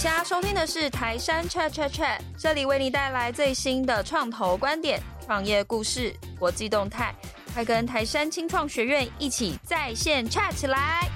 现在收听的是台山 Chat Chat Chat，这里为你带来最新的创投观点、创业故事、国际动态，快跟台山青创学院一起在线 chat 起来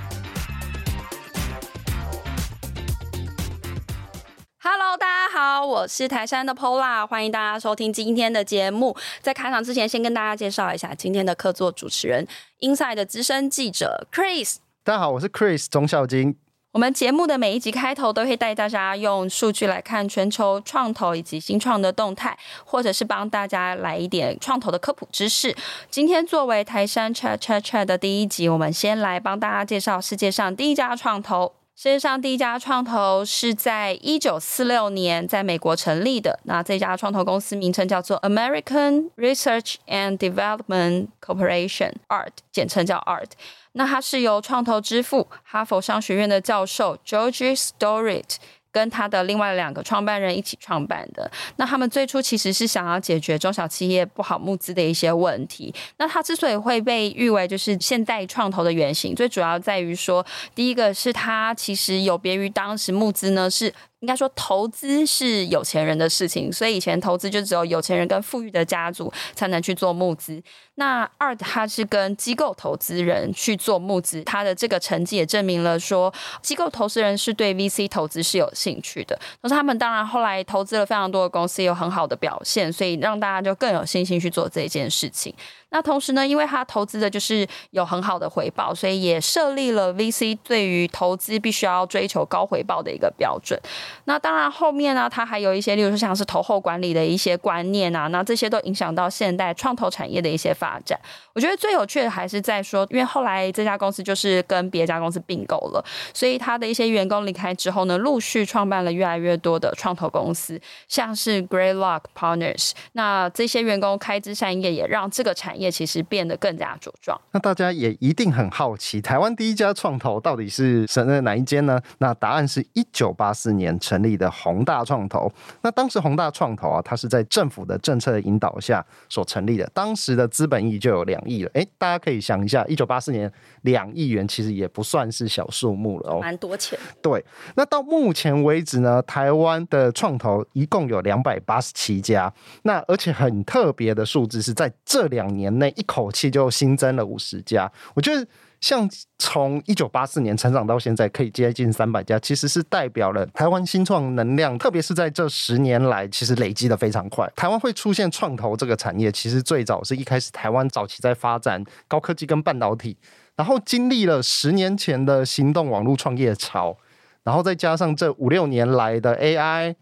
！Hello，大家好，我是台山的 Pola，欢迎大家收听今天的节目。在开场之前，先跟大家介绍一下今天的客座主持人，Inside 的资深记者 Chris。大家好，我是 Chris 钟孝金。我们节目的每一集开头都会带大家用数据来看全球创投以及新创的动态，或者是帮大家来一点创投的科普知识。今天作为台山 Chat Chat Chat 的第一集，我们先来帮大家介绍世界上第一家创投。世界上第一家创投是在一九四六年在美国成立的。那这家创投公司名称叫做 American Research and Development Corporation，Art，简称叫 Art。那它是由创投之父、哈佛商学院的教授 George Storit 跟他的另外两个创办人一起创办的。那他们最初其实是想要解决中小企业不好募资的一些问题。那他之所以会被誉为就是现代创投的原型，最主要在于说，第一个是他其实有别于当时募资呢是。应该说，投资是有钱人的事情，所以以前投资就只有有钱人跟富裕的家族才能去做募资。那二，他是跟机构投资人去做募资，他的这个成绩也证明了说，机构投资人是对 VC 投资是有兴趣的。可是他们当然后来投资了非常多的公司，有很好的表现，所以让大家就更有信心去做这件事情。那同时呢，因为他投资的就是有很好的回报，所以也设立了 VC 对于投资必须要追求高回报的一个标准。那当然后面呢，他还有一些，例如说像是投后管理的一些观念啊，那这些都影响到现代创投产业的一些发展。我觉得最有趣的还是在说，因为后来这家公司就是跟别家公司并购了，所以他的一些员工离开之后呢，陆续创办了越来越多的创投公司，像是 Greylock Partners。那这些员工开枝散叶，也让这个产业。也其实变得更加茁壮。那大家也一定很好奇，台湾第一家创投到底是省内哪一间呢？那答案是一九八四年成立的宏大创投。那当时宏大创投啊，它是在政府的政策引导下所成立的。当时的资本益就有两亿了。哎，大家可以想一下，一九八四年两亿元其实也不算是小数目了哦，蛮多钱。对。那到目前为止呢，台湾的创投一共有两百八十七家。那而且很特别的数字是在这两年。内一口气就新增了五十家，我觉得像从一九八四年成长到现在，可以接近三百家，其实是代表了台湾新创能量，特别是在这十年来，其实累积的非常快。台湾会出现创投这个产业，其实最早是一开始台湾早期在发展高科技跟半导体，然后经历了十年前的行动网络创业潮，然后再加上这五六年来的 AI。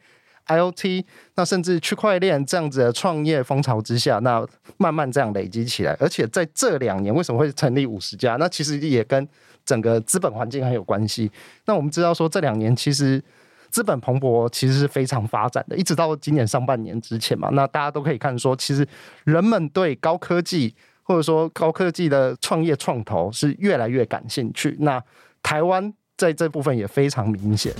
IOT，那甚至区块链这样子的创业风潮之下，那慢慢这样累积起来，而且在这两年为什么会成立五十家？那其实也跟整个资本环境很有关系。那我们知道说这两年其实资本蓬勃，其实是非常发展的，一直到今年上半年之前嘛，那大家都可以看说，其实人们对高科技或者说高科技的创业创投是越来越感兴趣。那台湾在这部分也非常明显。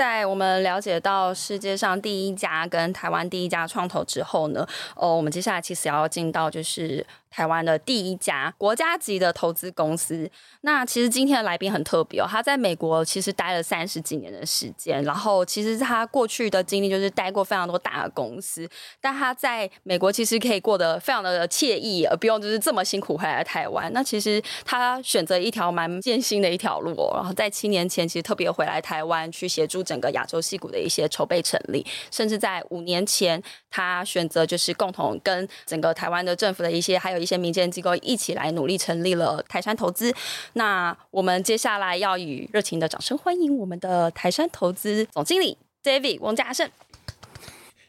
在我们了解到世界上第一家跟台湾第一家创投之后呢，哦，我们接下来其实要进到就是。台湾的第一家国家级的投资公司。那其实今天的来宾很特别哦，他在美国其实待了三十几年的时间，然后其实他过去的经历就是待过非常多大的公司，但他在美国其实可以过得非常的惬意，而不用就是这么辛苦回来台湾。那其实他选择一条蛮艰辛的一条路哦，然后在七年前其实特别回来台湾去协助整个亚洲矽谷的一些筹备成立，甚至在五年前他选择就是共同跟整个台湾的政府的一些还有。一些民间机构一起来努力成立了台山投资。那我们接下来要以热情的掌声欢迎我们的台山投资总经理 David 王嘉盛。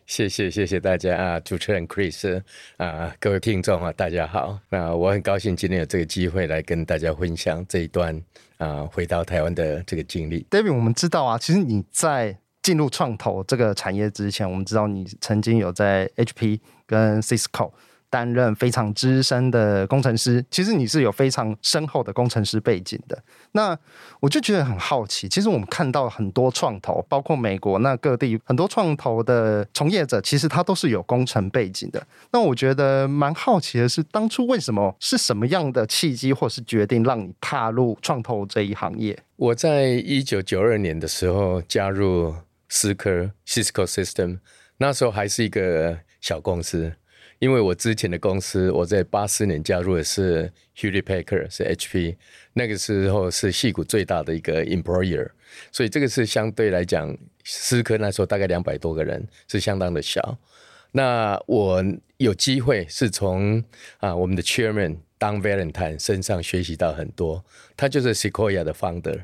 谢谢谢谢大家啊，主持人 Chris 啊，各位听众啊，大家好。那我很高兴今天有这个机会来跟大家分享这一段啊，回到台湾的这个经历。David，我们知道啊，其实你在进入创投这个产业之前，我们知道你曾经有在 HP 跟 Cisco。担任非常资深的工程师。其实你是有非常深厚的工程师背景的。那我就觉得很好奇，其实我们看到很多创投，包括美国那各地很多创投的从业者，其实他都是有工程背景的。那我觉得蛮好奇的是，当初为什么是什么样的契机或是决定让你踏入创投这一行业？我在一九九二年的时候加入思科 Cisco System，那时候还是一个小公司。因为我之前的公司，我在八四年加入的是 Hewlett Packard，是 HP，那个时候是戏谷最大的一个 employer，所以这个是相对来讲，思科那时候大概两百多个人，是相当的小。那我有机会是从啊我们的 Chairman Don Valentine 身上学习到很多，他就是 Sequoia 的 founder。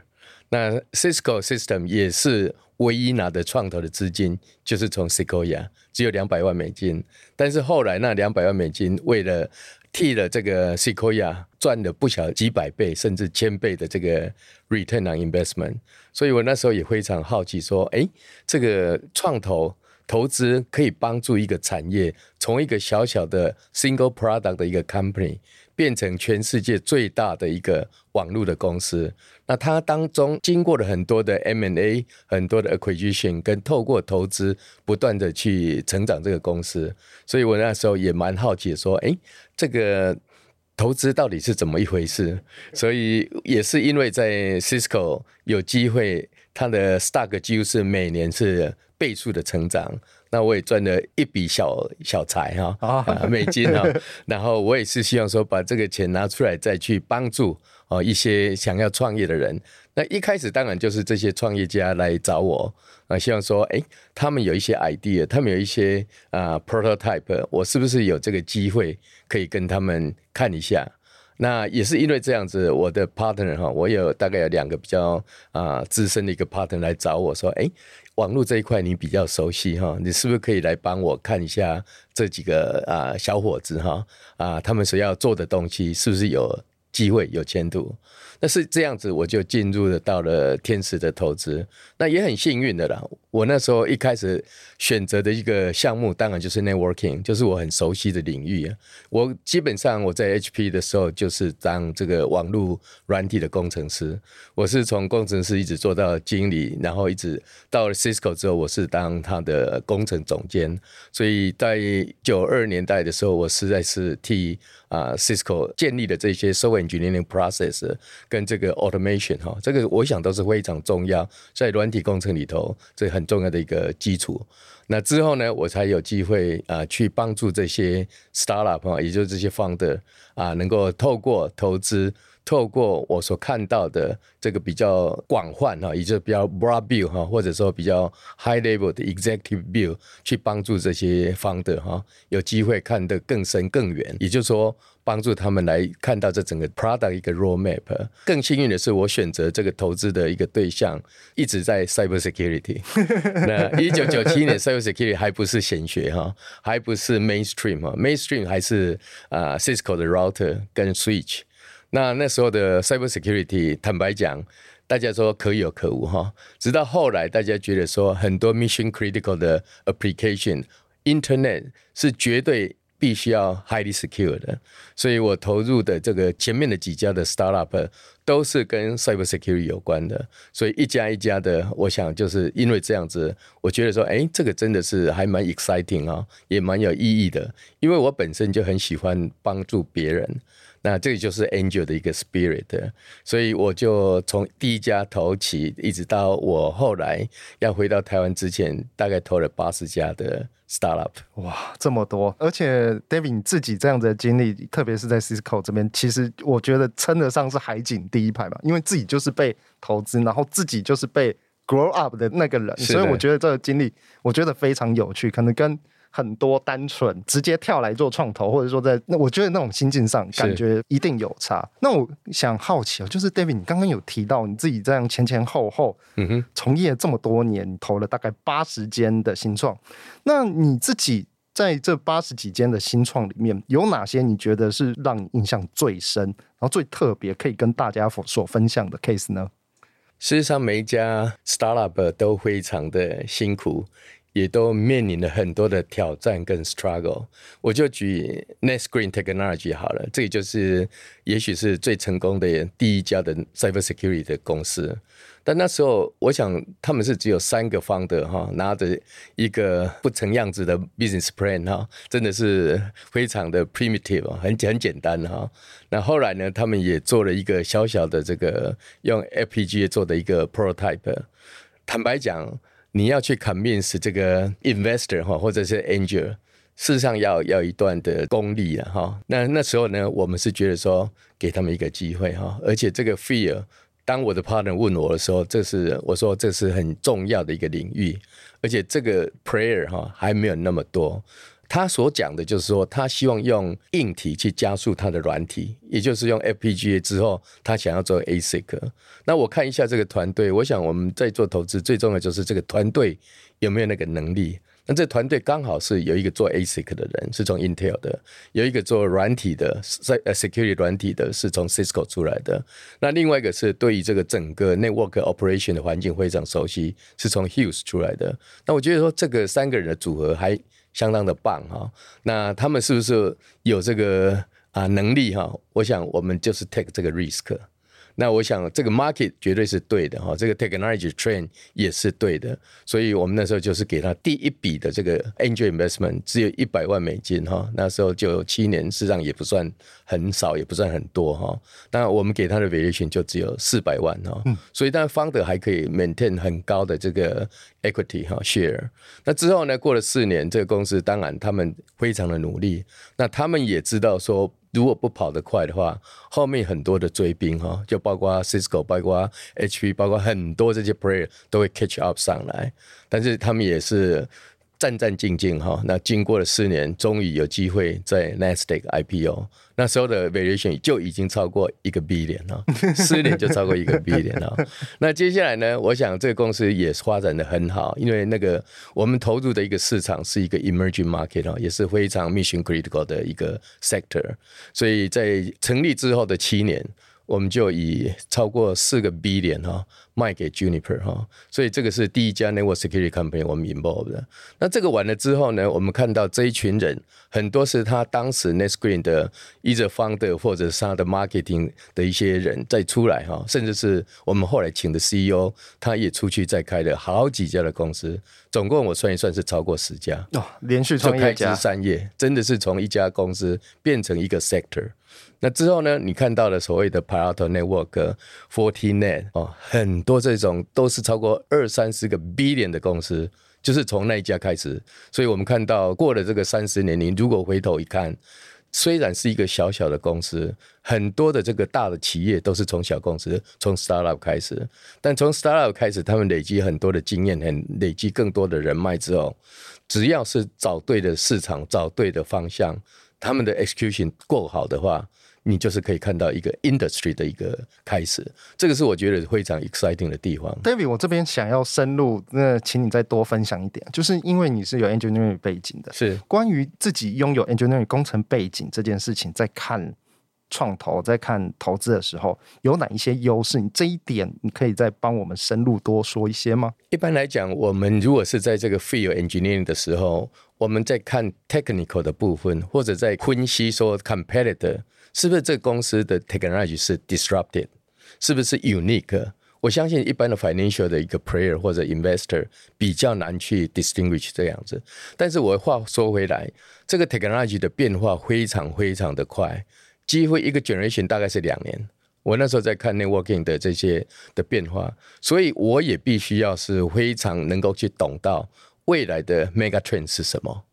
那 Cisco System 也是唯一拿的创投的资金，就是从 Sequoia，只有两百万美金。但是后来那两百万美金，为了替了这个 Sequoia 赚了不小几百倍甚至千倍的这个 return on investment，所以我那时候也非常好奇，说，哎，这个创投投资可以帮助一个产业从一个小小的 single product 的一个 company。变成全世界最大的一个网络的公司，那它当中经过了很多的 M&A，很多的 acquisition，跟透过投资不断的去成长这个公司，所以我那时候也蛮好奇说，哎，这个投资到底是怎么一回事？所以也是因为在 Cisco 有机会，它的 stock 几乎是每年是倍数的成长。那我也赚了一笔小小财哈，啊，美金哈，然后我也是希望说把这个钱拿出来再去帮助哦一些想要创业的人。那一开始当然就是这些创业家来找我啊，希望说哎，他们有一些 idea，他们有一些啊 prototype，我是不是有这个机会可以跟他们看一下？那也是因为这样子，我的 partner 哈，我有大概有两个比较啊资深的一个 partner 来找我说，哎。网络这一块你比较熟悉哈，你是不是可以来帮我看一下这几个啊小伙子哈啊，他们所要做的东西是不是有机会有前途？那是这样子，我就进入了到了天使的投资，那也很幸运的啦。我那时候一开始选择的一个项目，当然就是 networking，就是我很熟悉的领域啊。我基本上我在 HP 的时候，就是当这个网络软体的工程师。我是从工程师一直做到经理，然后一直到了 Cisco 之后，我是当他的工程总监。所以在九二年代的时候，我实在是替啊 Cisco 建立的这些 software engineering process 跟这个 automation 哈，这个我想都是非常重要，在软体工程里头这很。重要的一个基础。那之后呢，我才有机会啊，去帮助这些 startup 啊，也就是这些 founder 啊，能够透过投资。透过我所看到的这个比较广泛哈，也就是比较 broad view 哈，或者说比较 high level 的 executive view，去帮助这些 founder 哈，有机会看得更深更远。也就是说，帮助他们来看到这整个 product 一个 roadmap。更幸运的是，我选择这个投资的一个对象一直在 cyber security。那一九九七年 cyber security 还不是显学哈，还不是 mainstream 哈，mainstream 还是啊 Cisco 的 router 跟 switch。那那时候的 cyber security，坦白讲，大家说可有可无哈。直到后来，大家觉得说很多 mission critical 的 application，internet 是绝对必须要 highly secure 的。所以我投入的这个前面的几家的 startup 都是跟 cyber security 有关的。所以一家一家的，我想就是因为这样子，我觉得说，哎，这个真的是还蛮 exciting 啊，也蛮有意义的。因为我本身就很喜欢帮助别人。那这个就是 Angel 的一个 spirit，所以我就从第一家投起，一直到我后来要回到台湾之前，大概投了八十家的 startup。哇，这么多！而且 David 你自己这样子的经历，特别是在 Cisco 这边，其实我觉得称得上是海景第一排吧，因为自己就是被投资，然后自己就是被 grow up 的那个人，所以我觉得这个经历，我觉得非常有趣，可能跟。很多单纯直接跳来做创投，或者说在那，我觉得那种心境上感觉一定有差。那我想好奇哦，就是 David，你刚刚有提到你自己这样前前后后，嗯哼，从业这么多年，投了大概八十间的新创。那你自己在这八十几间的新创里面，有哪些你觉得是让你印象最深，然后最特别，可以跟大家所分享的 case 呢？事实上，每一家 startup 都非常的辛苦。也都面临了很多的挑战跟 struggle。我就举 NetScreen Technology 好了，这个就是也许是最成功的第一家的 cybersecurity 的公司。但那时候，我想他们是只有三个方的哈，拿着一个不成样子的 business plan 哈，真的是非常的 primitive 很很简单哈。那后来呢，他们也做了一个小小的这个用 FPGA 做的一个 prototype。坦白讲，你要去 convince 这个 investor 哈，或者是 angel，事实上要要一段的功力了哈。那那时候呢，我们是觉得说给他们一个机会哈，而且这个 fear。当我的 partner 问我的时候，这是我说这是很重要的一个领域，而且这个 prayer 哈还没有那么多。他所讲的就是说，他希望用硬体去加速他的软体，也就是用 FPGA 之后，他想要做 ASIC。那我看一下这个团队，我想我们在做投资最重要就是这个团队有没有那个能力。那这团队刚好是有一个做 ASIC 的人，是从 Intel 的；有一个做软体的，在 security 软体的，是从 Cisco 出来的。那另外一个是对于这个整个 network operation 的环境非常熟悉，是从 Hughes 出来的。那我觉得说这个三个人的组合还相当的棒哈。那他们是不是有这个啊能力哈？我想我们就是 take 这个 risk。那我想这个 market 绝对是对的哈，这个 technology trend 也是对的，所以我们那时候就是给他第一笔的这个 angel investment，只有一百万美金哈，那时候就七年，事实上也不算很少，也不算很多哈。那我们给他的 valuation 就只有四百万哈，所以当然 founder 还可以 maintain 很高的这个 equity 哈 share。那之后呢，过了四年，这个公司当然他们非常的努力，那他们也知道说。如果不跑得快的话，后面很多的追兵哈，就包括 Cisco，包括 HP，包括很多这些 player 都会 catch up 上来，但是他们也是。战战兢兢哈，那经过了四年，终于有机会在 Nasdaq IPO，那时候的 valuation 就已经超过一个 billion 了，四年就超过一个 billion 了。那接下来呢，我想这个公司也是发展的很好，因为那个我们投入的一个市场是一个 emerging market 啊，也是非常 mission critical 的一个 sector，所以在成立之后的七年。我们就以超过四个 billion 哈卖给 Juniper 哈，所以这个是第一家 network security company 我们 involved 的。那这个完了之后呢，我们看到这一群人很多是他当时 NetScreen 的 either founder 或者是他的 marketing 的一些人再出来哈，甚至是我们后来请的 CEO，他也出去再开了好几家的公司，总共我算一算是超过十家哦，连续创业家三业，真的是从一家公司变成一个 sector。那之后呢？你看到了所谓的 Palo Alto Network、Fortinet 哦，很多这种都是超过二三十个 billion 的公司，就是从那一家开始。所以我们看到过了这个三十年，你如果回头一看，虽然是一个小小的公司，很多的这个大的企业都是从小公司、从 startup 开始。但从 startup 开始，他们累积很多的经验，很累积更多的人脉之后，只要是找对的市场、找对的方向，他们的 execution 够好的话。你就是可以看到一个 industry 的一个开始，这个是我觉得非常 exciting 的地方。David，我这边想要深入，那请你再多分享一点，就是因为你是有 engineering 背景的，是关于自己拥有 engineering 工程背景这件事情，在看创投、在看投资的时候，有哪一些优势？你这一点，你可以再帮我们深入多说一些吗？一般来讲，我们如果是在这个 field engineering 的时候，我们在看 technical 的部分，或者在分析说 competitor。是不是这个公司的 technology 是 disrupted？是不是 unique？我相信一般的 financial 的一个 player 或者 investor 比较难去 distinguish 这样子。但是我话说回来，这个 technology 的变化非常非常的快，几乎一个 generation 大概是两年。我那时候在看 networking 的这些的变化，所以我也必须要是非常能够去懂到未来的 mega trend 是什么。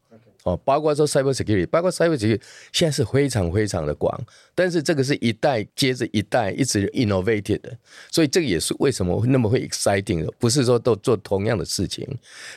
哦，包括说 cyber security，包括 cyber security 现在是非常非常的广，但是这个是一代接着一代一直 innovated 的，所以这个也是为什么那么会 exciting 的，不是说都做同样的事情。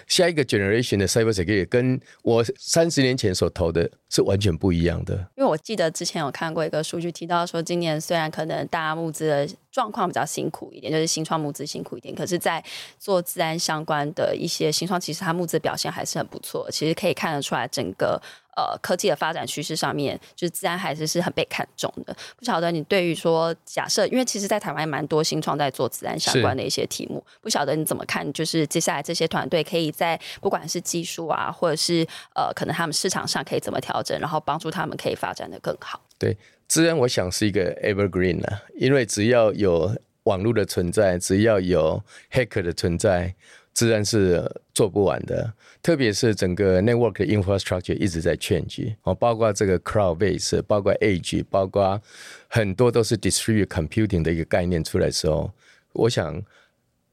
下一个 generation 的 cyber security 跟我三十年前所投的是完全不一样的。因为我记得之前有看过一个数据，提到说今年虽然可能大家募资的状况比较辛苦一点，就是新创募资辛苦一点，可是，在做自然相关的一些新创，其实它募资表现还是很不错。其实可以看得出来，整个呃科技的发展趋势上面，就是自然还是是很被看重的。不晓得你对于说假设，因为其实在台湾蛮多新创在做自然相关的一些题目，不晓得你怎么看？就是接下来这些团队可以在不管是技术啊，或者是呃可能他们市场上可以怎么调整，然后帮助他们可以发展的更好。对，资安我想是一个 evergreen 啊，因为只要有网络的存在，只要有 hacker 的存在，自然是做不完的。特别是整个 network 的 infrastructure 一直在 change 哦，包括这个 cloud base，包括 edge，包括很多都是 distributed computing 的一个概念出来的时候，我想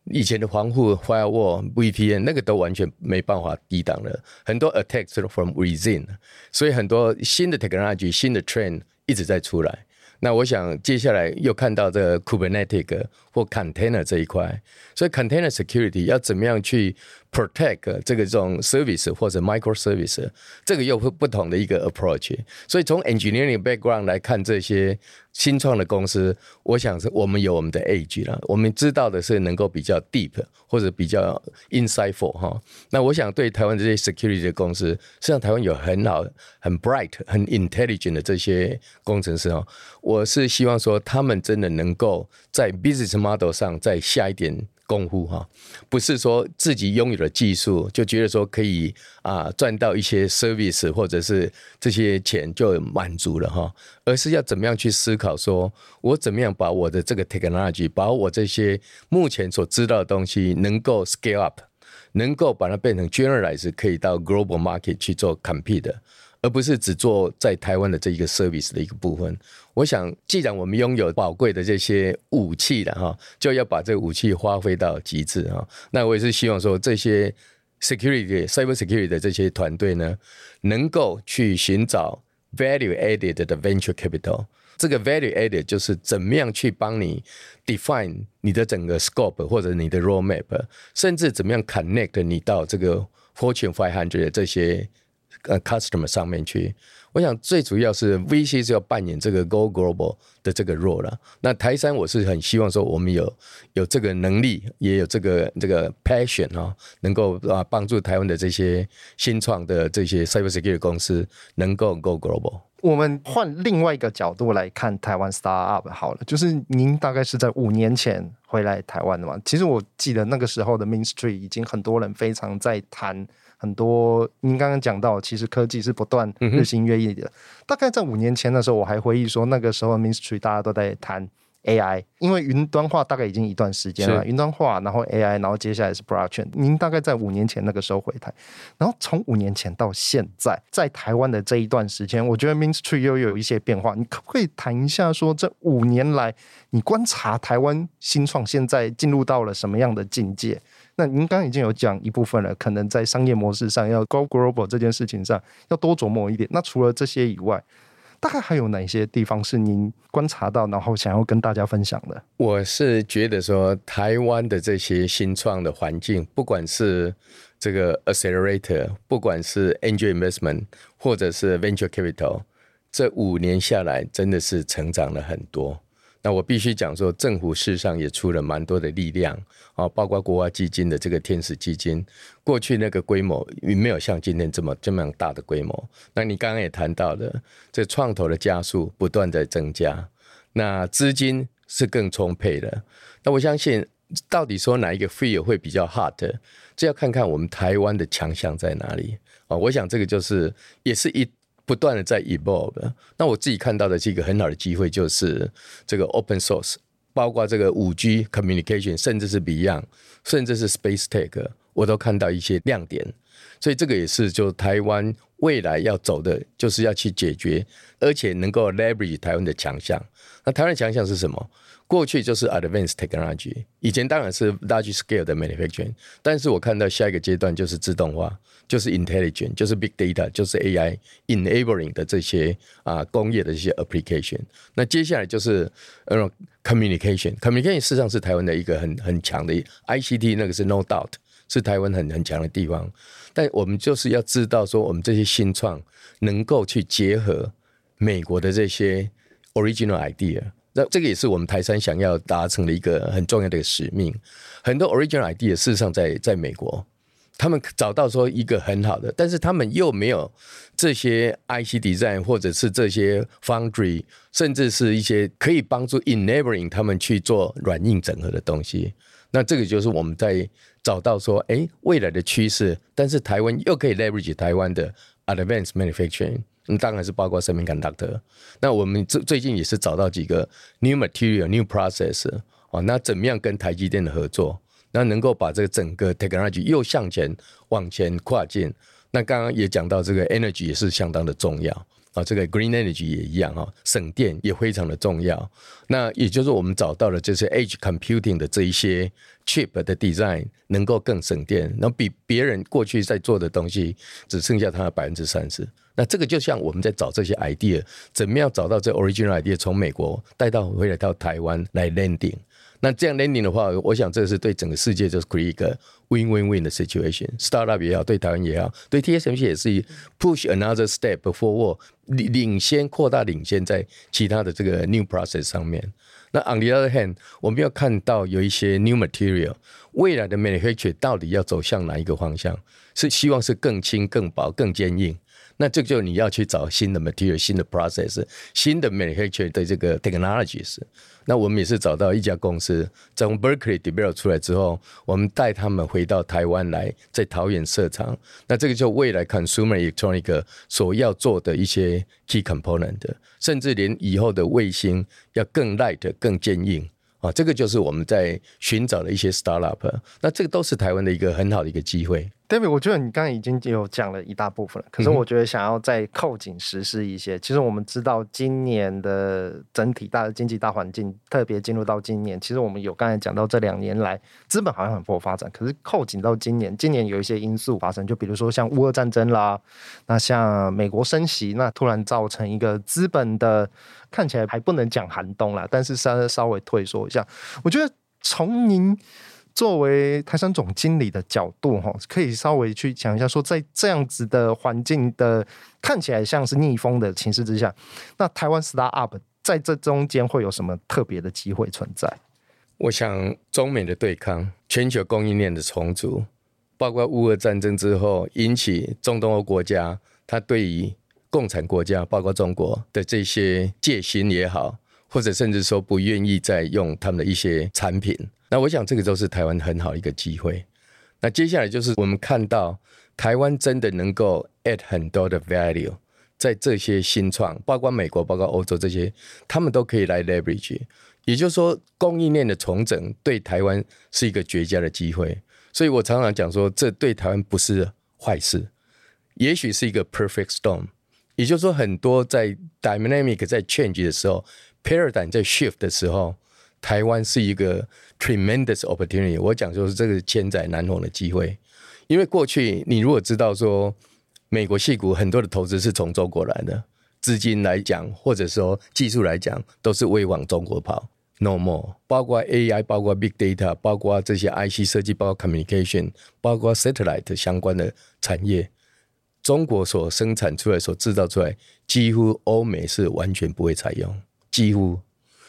以前的防护 firewall、VPN 那个都完全没办法抵挡了，很多 attacks from within，所以很多新的 technology、新的 trend 一直在出来。那我想接下来又看到这个 Kubernetes 或 Container 这一块，所以 Container Security 要怎么样去 protect 这个这种 service 或者 microservice，这个又会不同的一个 approach。所以从 engineering background 来看这些新创的公司，我想是我们有我们的 edge 了，我们知道的是能够比较 deep 或者比较 insightful 哈。那我想对台湾这些 security 的公司，实际上台湾有很好、很 bright、很 intelligent 的这些工程师哦，我是希望说他们真的能够在 business model 上再下一点。功夫哈，不是说自己拥有了技术就觉得说可以啊赚到一些 service 或者是这些钱就满足了哈，而是要怎么样去思考，说我怎么样把我的这个 technology，把我这些目前所知道的东西能够 scale up，能够把它变成 generalize，可以到 global market 去做 compete。而不是只做在台湾的这一个 service 的一个部分。我想，既然我们拥有宝贵的这些武器了哈，就要把这个武器发挥到极致哈。那我也是希望说，这些 security、cyber security 的这些团队呢，能够去寻找 value added 的 venture capital。这个 value added 就是怎么样去帮你 define 你的整个 scope 或者你的 roadmap，甚至怎么样 connect 你到这个 Fortune five hundred 这些。呃，customer 上面去，我想最主要是 VC 是要扮演这个 Go Global 的这个 role 了。那台山我是很希望说，我们有有这个能力，也有这个这个 passion 啊，能够啊帮助台湾的这些新创的这些 cybersecurity 公司能够 Go Global。我们换另外一个角度来看台湾 startup 好了，就是您大概是在五年前回来台湾的嘛？其实我记得那个时候的 Main Street 已经很多人非常在谈。很多，您刚刚讲到，其实科技是不断日新月异的。嗯、大概在五年前的时候，我还回忆说，那个时候 Ministry 大家都在谈 AI，因为云端化大概已经一段时间了，云端化，然后 AI，然后接下来是 Blockchain。您大概在五年前那个时候回台，然后从五年前到现在，在台湾的这一段时间，我觉得 Ministry 又有一些变化。你可不可以谈一下，说这五年来你观察台湾新创现在进入到了什么样的境界？那您刚刚已经有讲一部分了，可能在商业模式上要 go global 这件事情上要多琢磨一点。那除了这些以外，大概还有哪些地方是您观察到，然后想要跟大家分享的？我是觉得说，台湾的这些新创的环境，不管是这个 accelerator，不管是 angel investment，或者是 venture capital，这五年下来真的是成长了很多。那我必须讲说，政府事实上也出了蛮多的力量啊，包括国外基金的这个天使基金，过去那个规模也没有像今天这么这么大的规模。那你刚刚也谈到了，这创投的加速不断在增加，那资金是更充沛的。那我相信，到底说哪一个 field 会比较 hot，这要看看我们台湾的强项在哪里啊。我想这个就是也是一。不断的在 evolve，那我自己看到的是一个很好的机会，就是这个 open source，包括这个五 G communication，甚至是 Beyond，甚至是 Space Tech，我都看到一些亮点。所以这个也是就台湾未来要走的，就是要去解决，而且能够 leverage 台湾的强项。那台湾强项是什么？过去就是 advanced technology，以前当然是 large scale 的 manufacturing，但是我看到下一个阶段就是自动化，就是 intelligent，就是 big data，就是 AI enabling 的这些啊工业的一些 application。那接下来就是呃 communication，communication 事实上是台湾的一个很很强的 ICT，那个是 no doubt 是台湾很很强的地方。但我们就是要知道说，我们这些新创能够去结合美国的这些 original idea。那这个也是我们台山想要达成的一个很重要的一个使命。很多 original idea 事实上在在美国，他们找到说一个很好的，但是他们又没有这些 IC design 或者是这些 foundry，甚至是一些可以帮助 enabling 他们去做软硬整合的东西。那这个就是我们在找到说，哎，未来的趋势，但是台湾又可以 leverage 台湾的 advanced manufacturing，那当然是包括 semiconductor。那我们最最近也是找到几个 new material、new process 哦，那怎么样跟台积电的合作？那能够把这个整个 technology 又向前往前跨进，那刚刚也讲到这个 energy 也是相当的重要啊，这个 green energy 也一样哈，省电也非常的重要。那也就是我们找到了就是 edge computing 的这一些 chip 的 design 能够更省电，然后比别人过去在做的东西只剩下它的百分之三十。那这个就像我们在找这些 idea，怎么样找到这 original idea 从美国带到回来到台湾来 landing。那这样 landing 的话，我想这是对整个世界就是 create 一个 win-win-win 的 situation。Startup 也好，对台湾也好，对 TSMC 也是 push another step forward，领领先扩大领先在其他的这个 new process 上面。那 on the other hand，我们要看到有一些 new material，未来的 manufacture 到底要走向哪一个方向？是希望是更轻、更薄、更坚硬。那这个就你要去找新的 material、新的 process、新的 manufacture 的这个 technologies。那我们也是找到一家公司，从 Berkeley develop 出来之后，我们带他们回到台湾来，在桃园设厂。那这个就未来 consumer electronic 所要做的一些 key component，甚至连以后的卫星要更 light、更坚硬。啊，这个就是我们在寻找的一些 startup，那这个都是台湾的一个很好的一个机会。David，我觉得你刚刚已经有讲了一大部分了，可是我觉得想要再扣紧实施一些。嗯、其实我们知道今年的整体大的经济大环境，特别进入到今年，其实我们有刚才讲到这两年来资本好像很蓬勃发展，可是扣紧到今年，今年有一些因素发生，就比如说像乌俄战争啦，那像美国升息，那突然造成一个资本的。看起来还不能讲寒冬啦，但是稍稍微退缩一下。我觉得从您作为台杉总经理的角度，哈，可以稍微去讲一下，说在这样子的环境的看起来像是逆风的情势之下，那台湾 startup 在这中间会有什么特别的机会存在？我想中美的对抗、全球供应链的重组，包括乌俄战争之后引起中东欧国家，它对于共产国家，包括中国的这些戒心也好，或者甚至说不愿意再用他们的一些产品，那我想这个都是台湾很好一个机会。那接下来就是我们看到台湾真的能够 add 很多的 value 在这些新创，包括美国、包括欧洲这些，他们都可以来 leverage。也就是说，供应链的重整对台湾是一个绝佳的机会。所以我常常讲说，这对台湾不是坏事，也许是一个 perfect storm。也就是说，很多在 dynamic 在 change 的时候，paradigm 在 shift 的时候，台湾是一个 tremendous opportunity。我讲就是这个千载难逢的机会，因为过去你如果知道说，美国戏股很多的投资是从中国来的，资金来讲，或者说技术来讲，都是为往中国跑。No more，包括 AI，包括 big data，包括这些 IC 设计，包括 communication，包括 satellite 相关的产业。中国所生产出来、所制造出来，几乎欧美是完全不会采用，几乎。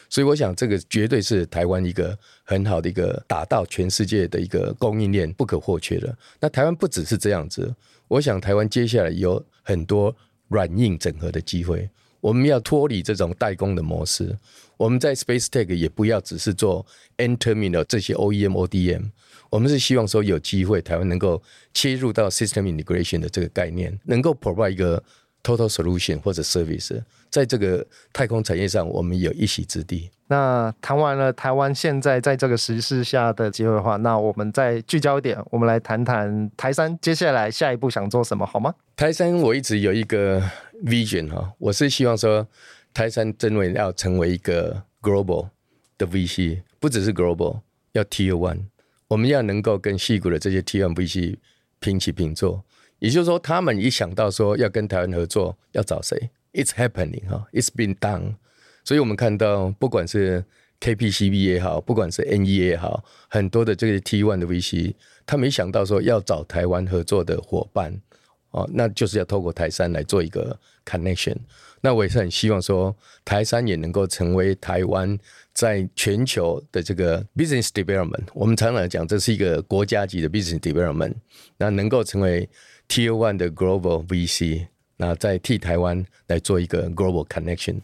所以我想，这个绝对是台湾一个很好的一个打到全世界的一个供应链不可或缺的。那台湾不只是这样子，我想台湾接下来有很多软硬整合的机会。我们要脱离这种代工的模式，我们在 Space Tech 也不要只是做 End Terminal 这些 OEM、ODM。我们是希望说有机会，台湾能够切入到 system integration 的这个概念，能够 provide 一个 total solution 或者 service，在这个太空产业上，我们有一席之地。那谈完了台湾现在在这个时势下的机会的话，那我们再聚焦一点，我们来谈谈台山接下来下一步想做什么，好吗？台山我一直有一个 vision 哈，我是希望说台山真为要成为一个 global 的 VC，不只是 global，要 Tier One。我们要能够跟矽谷的这些 T one VC 平起平坐，也就是说，他们一想到说要跟台湾合作，要找谁？It's happening 哈，It's been done。所以我们看到，不管是 KPCB 也好，不管是 NE 也好，很多的这个 T1 的 VC，他没想到说要找台湾合作的伙伴，哦，那就是要透过台山来做一个 connection。那我也是很希望说，台山也能够成为台湾在全球的这个 business development。我们常常讲，这是一个国家级的 business development，那能够成为 T.O. One 的 global VC，那在替台湾来做一个 global connection。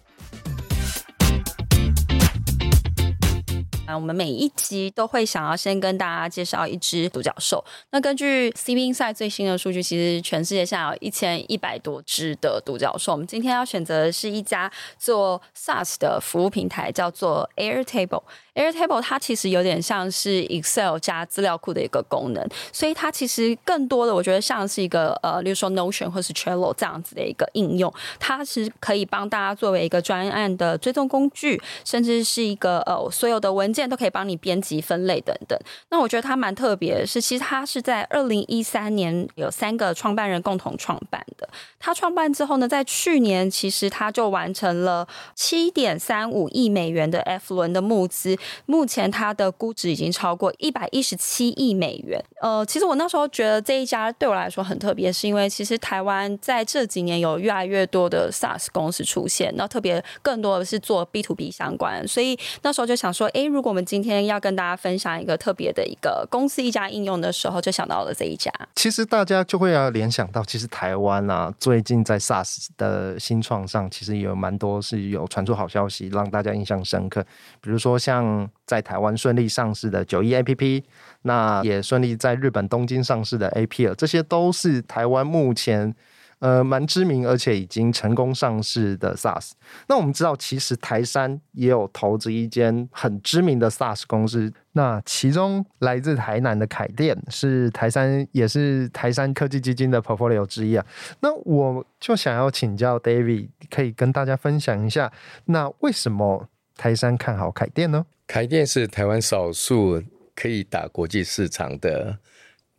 我们每一集都会想要先跟大家介绍一只独角兽。那根据 CB Insight 最新的数据，其实全世界现在有一千一百多只的独角兽。我们今天要选择的是一家做 SaaS 的服务平台，叫做 Airtable。Airtable 它其实有点像是 Excel 加资料库的一个功能，所以它其实更多的我觉得像是一个呃，例如说 Notion 或是 Trello 这样子的一个应用，它是可以帮大家作为一个专案的追踪工具，甚至是一个呃所有的文件都可以帮你编辑分类等等。那我觉得它蛮特别的是，其实它是在二零一三年有三个创办人共同创办的。它创办之后呢，在去年其实它就完成了七点三五亿美元的 F 轮的募资。目前它的估值已经超过一百一十七亿美元。呃，其实我那时候觉得这一家对我来说很特别，是因为其实台湾在这几年有越来越多的 SaaS 公司出现，那特别更多的是做 B to B 相关，所以那时候就想说，诶，如果我们今天要跟大家分享一个特别的一个公司一家应用的时候，就想到了这一家。其实大家就会要联想到，其实台湾啊，最近在 SaaS 的新创上，其实也有蛮多是有传出好消息，让大家印象深刻，比如说像。在台湾顺利上市的九一 APP，那也顺利在日本东京上市的 APP 了这些都是台湾目前呃蛮知名而且已经成功上市的 SaaS。那我们知道，其实台山也有投资一间很知名的 SaaS 公司，那其中来自台南的凯电是台山也是台山科技基金的 portfolio 之一啊。那我就想要请教 David，可以跟大家分享一下，那为什么台山看好凯电呢？凯电是台湾少数可以打国际市场的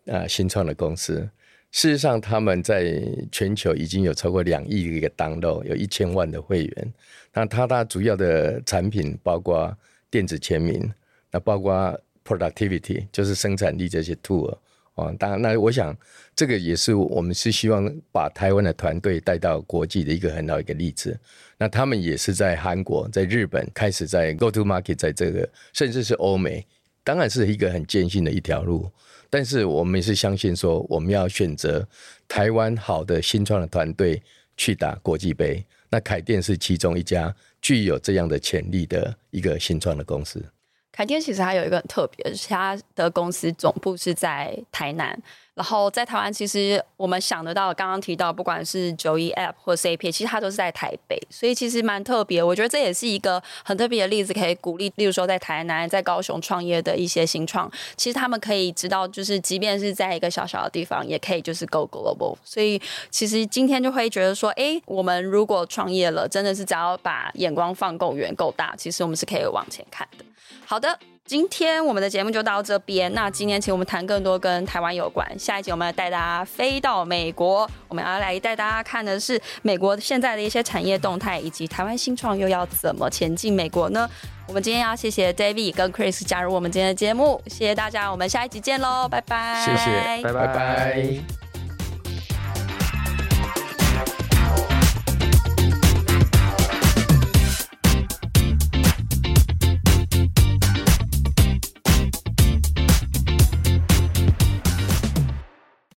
啊新创的公司。事实上，他们在全球已经有超过两亿的一个 download，有一千万的会员。那它它主要的产品包括电子签名，那包括 productivity，就是生产力这些 tool。哦，当然，那我想这个也是我们是希望把台湾的团队带到国际的一个很好一个例子。那他们也是在韩国、在日本开始在 go to market，在这个甚至是欧美，当然是一个很艰辛的一条路。但是我们也是相信说，我们要选择台湾好的新创的团队去打国际杯。那凯电是其中一家具有这样的潜力的一个新创的公司。凯电其实还有一个很特别，是它的公司总部是在台南，然后在台湾，其实我们想得到，刚刚提到，不管是九一 App 或 CP，其实它都是在台北，所以其实蛮特别。我觉得这也是一个很特别的例子，可以鼓励，例如说在台南、在高雄创业的一些新创，其实他们可以知道，就是即便是在一个小小的地方，也可以就是 go global。所以其实今天就会觉得说，哎，我们如果创业了，真的是只要把眼光放够远、够大，其实我们是可以往前看的。好的，今天我们的节目就到这边。那今天请我们谈更多跟台湾有关。下一集我们要带大家飞到美国，我们要来带大家看的是美国现在的一些产业动态，以及台湾新创又要怎么前进美国呢？我们今天要谢谢 David 跟 Chris 加入我们今天的节目，谢谢大家，我们下一集见喽，拜拜，谢谢，拜拜。拜拜。